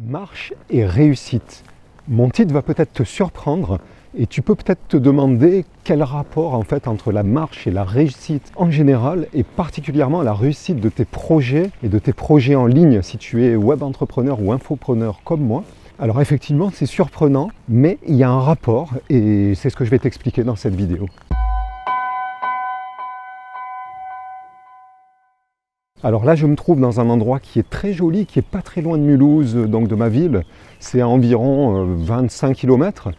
Marche et réussite. Mon titre va peut-être te surprendre et tu peux peut-être te demander quel rapport en fait entre la marche et la réussite en général et particulièrement la réussite de tes projets et de tes projets en ligne si tu es web entrepreneur ou infopreneur comme moi. Alors effectivement c'est surprenant mais il y a un rapport et c'est ce que je vais t'expliquer dans cette vidéo. Alors là, je me trouve dans un endroit qui est très joli, qui est pas très loin de Mulhouse, donc de ma ville. C'est à environ 25 euh, km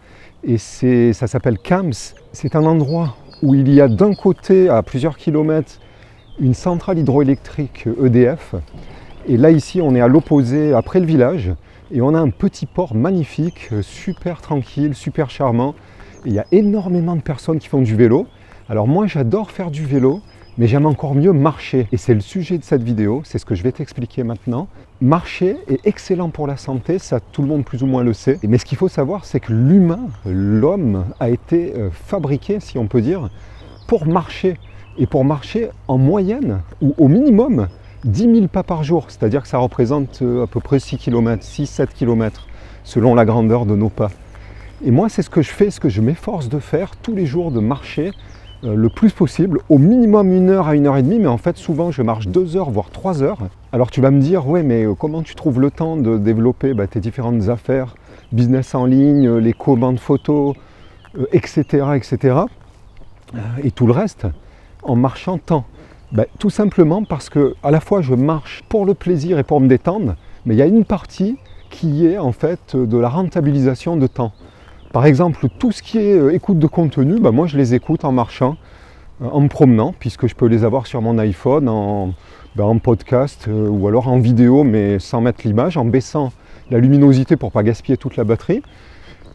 et ça s'appelle Kams. C'est un endroit où il y a d'un côté, à plusieurs kilomètres, une centrale hydroélectrique EDF. Et là, ici, on est à l'opposé, après le village, et on a un petit port magnifique, super tranquille, super charmant. il y a énormément de personnes qui font du vélo. Alors moi, j'adore faire du vélo mais j'aime encore mieux marcher. Et c'est le sujet de cette vidéo, c'est ce que je vais t'expliquer maintenant. Marcher est excellent pour la santé, ça tout le monde plus ou moins le sait. Mais ce qu'il faut savoir, c'est que l'humain, l'homme, a été euh, fabriqué, si on peut dire, pour marcher. Et pour marcher en moyenne, ou au minimum, 10 000 pas par jour. C'est-à-dire que ça représente euh, à peu près 6 km, 6-7 km, selon la grandeur de nos pas. Et moi, c'est ce que je fais, ce que je m'efforce de faire tous les jours, de marcher le plus possible, au minimum une heure à une heure et demie, mais en fait souvent je marche deux heures, voire trois heures. Alors tu vas me dire, ouais, mais euh, comment tu trouves le temps de développer bah, tes différentes affaires, business en ligne, les commandes photos, etc., etc., et tout le reste, en marchant tant? Bah, Tout simplement parce que à la fois je marche pour le plaisir et pour me détendre, mais il y a une partie qui est en fait de la rentabilisation de temps. Par exemple, tout ce qui est euh, écoute de contenu, bah, moi je les écoute en marchant, euh, en me promenant, puisque je peux les avoir sur mon iPhone en, bah, podcast euh, ou alors en vidéo, mais sans mettre l'image, en baissant la luminosité pour ne pas gaspiller toute la batterie.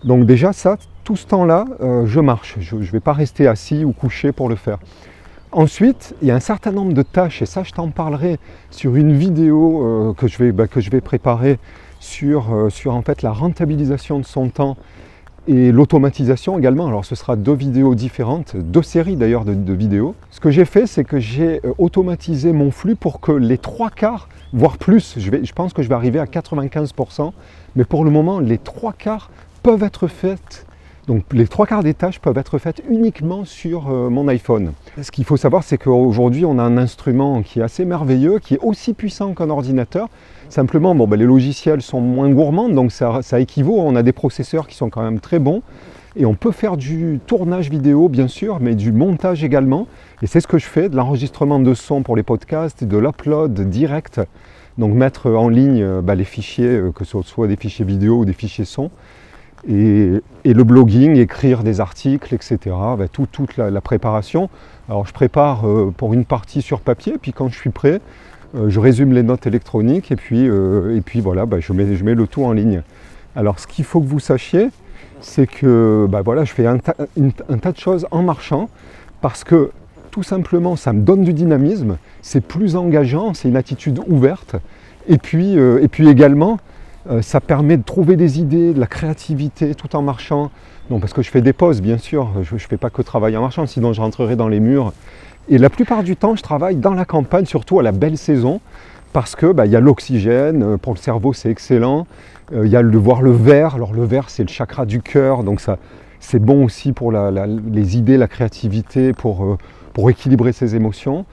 Donc déjà ça, tout ce temps-là, je marche. Je ne vais pas rester assis ou couché pour le faire. Ensuite, il y a un certain nombre de tâches, et ça je t'en parlerai sur une vidéo que, je vais, bah, que je vais préparer sur, sur en fait la rentabilisation de son temps et l'automatisation également. Alors ce sera deux vidéos différentes, deux séries d'ailleurs de, vidéos. Ce que j'ai fait, c'est que j'ai euh, automatisé mon flux pour que les trois quarts, voire plus, je, pense que je vais arriver à 95%, mais pour le moment, les trois quarts peuvent être faites donc les trois quarts des tâches peuvent être faites uniquement sur euh, mon iPhone. Ce qu'il faut savoir, c'est qu'aujourd'hui, on a un instrument qui est assez merveilleux, qui est aussi puissant qu'un ordinateur. Simplement, bon, ben, les logiciels sont moins gourmands, donc ça, équivaut. On a des processeurs qui sont quand même très bons. Et on peut faire du tournage vidéo, bien sûr, mais du montage également. Et c'est ce que je fais, de l'enregistrement de son pour les podcasts, de l'upload direct. Donc mettre en ligne euh, ben, les fichiers, euh, que ce soit des fichiers vidéo ou des fichiers son et, le blogging, écrire des articles, etc. Ben, toute la, préparation. Alors je prépare euh, pour une partie sur papier, puis quand je suis prêt, euh, je résume les notes électroniques et puis, euh, et puis voilà, ben, je, mets, le tout en ligne. Alors ce qu'il faut que vous sachiez, c'est que ben, voilà, je fais un, un tas de choses en marchant parce que tout simplement ça me donne du dynamisme, c'est plus engageant, c'est une attitude ouverte. Et puis, et puis également, euh, ça permet de trouver des idées, de la créativité tout en marchant. Non, parce que je fais des pauses, bien sûr. Je ne fais pas que travailler en marchant, sinon je rentrerai dans les murs. Et la plupart du temps, je travaille dans la campagne, surtout à la belle saison, parce qu'il bah, y a l'oxygène. Euh, pour le cerveau, c'est excellent. Euh, il y a le voir le vert. Alors le vert, c'est le chakra du cœur, donc ça, c'est bon aussi pour les idées, la créativité, pour, pour équilibrer ses émotions.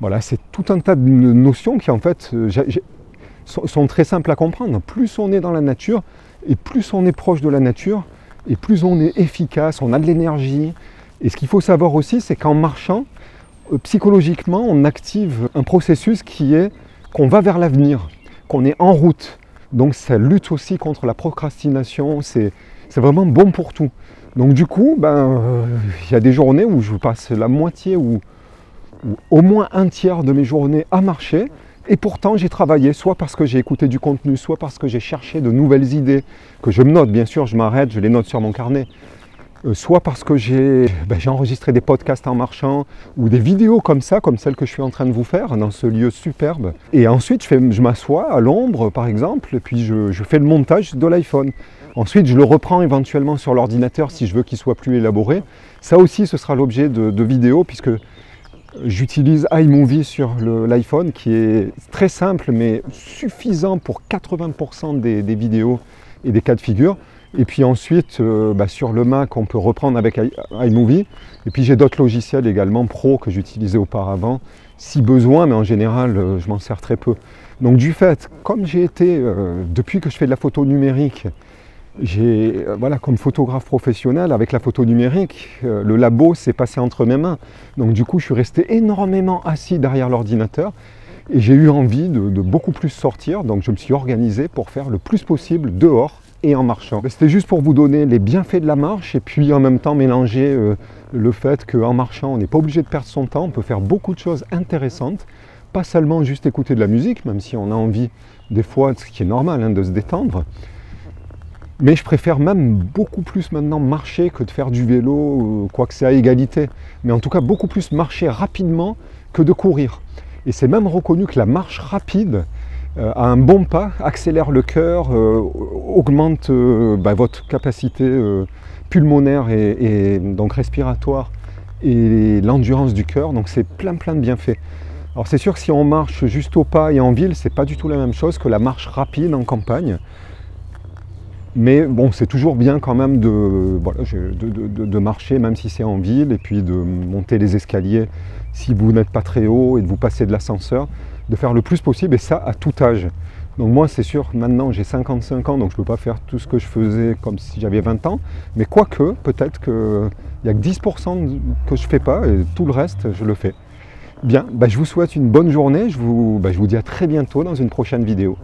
Voilà, c'est tout un tas de notions qui en fait, sont, très simples à comprendre. Plus on est dans la nature, et plus on est proche de la nature, et plus on est efficace, on a de l'énergie. Et ce qu'il faut savoir aussi, c'est qu'en marchant, euh, psychologiquement, on active un processus qui est qu'on va vers l'avenir, qu'on est en route. Donc ça lutte aussi contre la procrastination, c'est vraiment bon pour tout. Donc du coup, ben, euh, il y a des journées où je passe la moitié ou au moins un tiers de mes journées à marcher, et pourtant, j'ai travaillé, soit parce que j'ai écouté du contenu, soit parce que j'ai cherché de nouvelles idées, que je me note, bien sûr, je m'arrête, je les note sur mon carnet, euh, soit parce que ben, j'ai enregistré des podcasts en marchant, ou des vidéos comme ça, comme celle que je suis en train de vous faire, dans ce lieu superbe. Et ensuite, je, je m'assois à l'ombre, par exemple, et puis je, fais le montage de l'iPhone. Ensuite, je le reprends éventuellement sur l'ordinateur si je veux qu'il soit plus élaboré. Ça aussi, ce sera l'objet de vidéos, puisque J'utilise iMovie sur l'iPhone qui est très simple mais suffisant pour 80% des, vidéos et des cas de figure. Et puis ensuite, euh, bah, sur le Mac, on peut reprendre avec iMovie. Et puis j'ai d'autres logiciels également pro que j'utilisais auparavant, si besoin, mais en général, euh, je m'en sers très peu. Donc du fait, comme j'ai été, euh, depuis que je fais de la photo numérique, j'ai, voilà, comme photographe professionnel, avec la photo numérique, le labo s'est passé entre mes mains. Donc du coup, je suis resté énormément assis derrière l'ordinateur. Et j'ai eu envie de beaucoup plus sortir, donc je me suis organisé pour faire le plus possible dehors et en marchant. C'était juste pour vous donner les bienfaits de la marche et puis en même temps mélanger euh, le fait qu'en marchant, on n'est pas obligé de perdre son temps, on peut faire beaucoup de choses intéressantes, pas seulement juste écouter de la musique, même si on a envie des fois, ce qui est normal, hein, de se détendre. Mais je préfère même beaucoup plus maintenant marcher que de faire du vélo, quoi que c'est à égalité. Mais en tout cas, beaucoup plus marcher rapidement que de courir. Et c'est même reconnu que la marche rapide, euh, à un bon pas, accélère le cœur, euh, augmente euh, bah, votre capacité pulmonaire et, donc respiratoire et l'endurance du cœur. Donc c'est plein plein de bienfaits. Alors c'est sûr que si on marche juste au pas et en ville, c'est pas du tout la même chose que la marche rapide en campagne. Mais bon, c'est toujours bien quand même de, marcher, même si c'est en ville, et puis de monter les escaliers si vous n'êtes pas très haut et de vous passer de l'ascenseur de faire le plus possible et ça à tout âge. Donc moi c'est sûr, maintenant j'ai 55 ans, donc je ne peux pas faire tout ce que je faisais comme si j'avais 20 ans, mais quoique, peut-être qu'il n'y a que 10% que je ne fais pas et tout le reste je le fais. Bien, bah, je vous souhaite une bonne journée, je vous, bah, je vous dis à très bientôt dans une prochaine vidéo.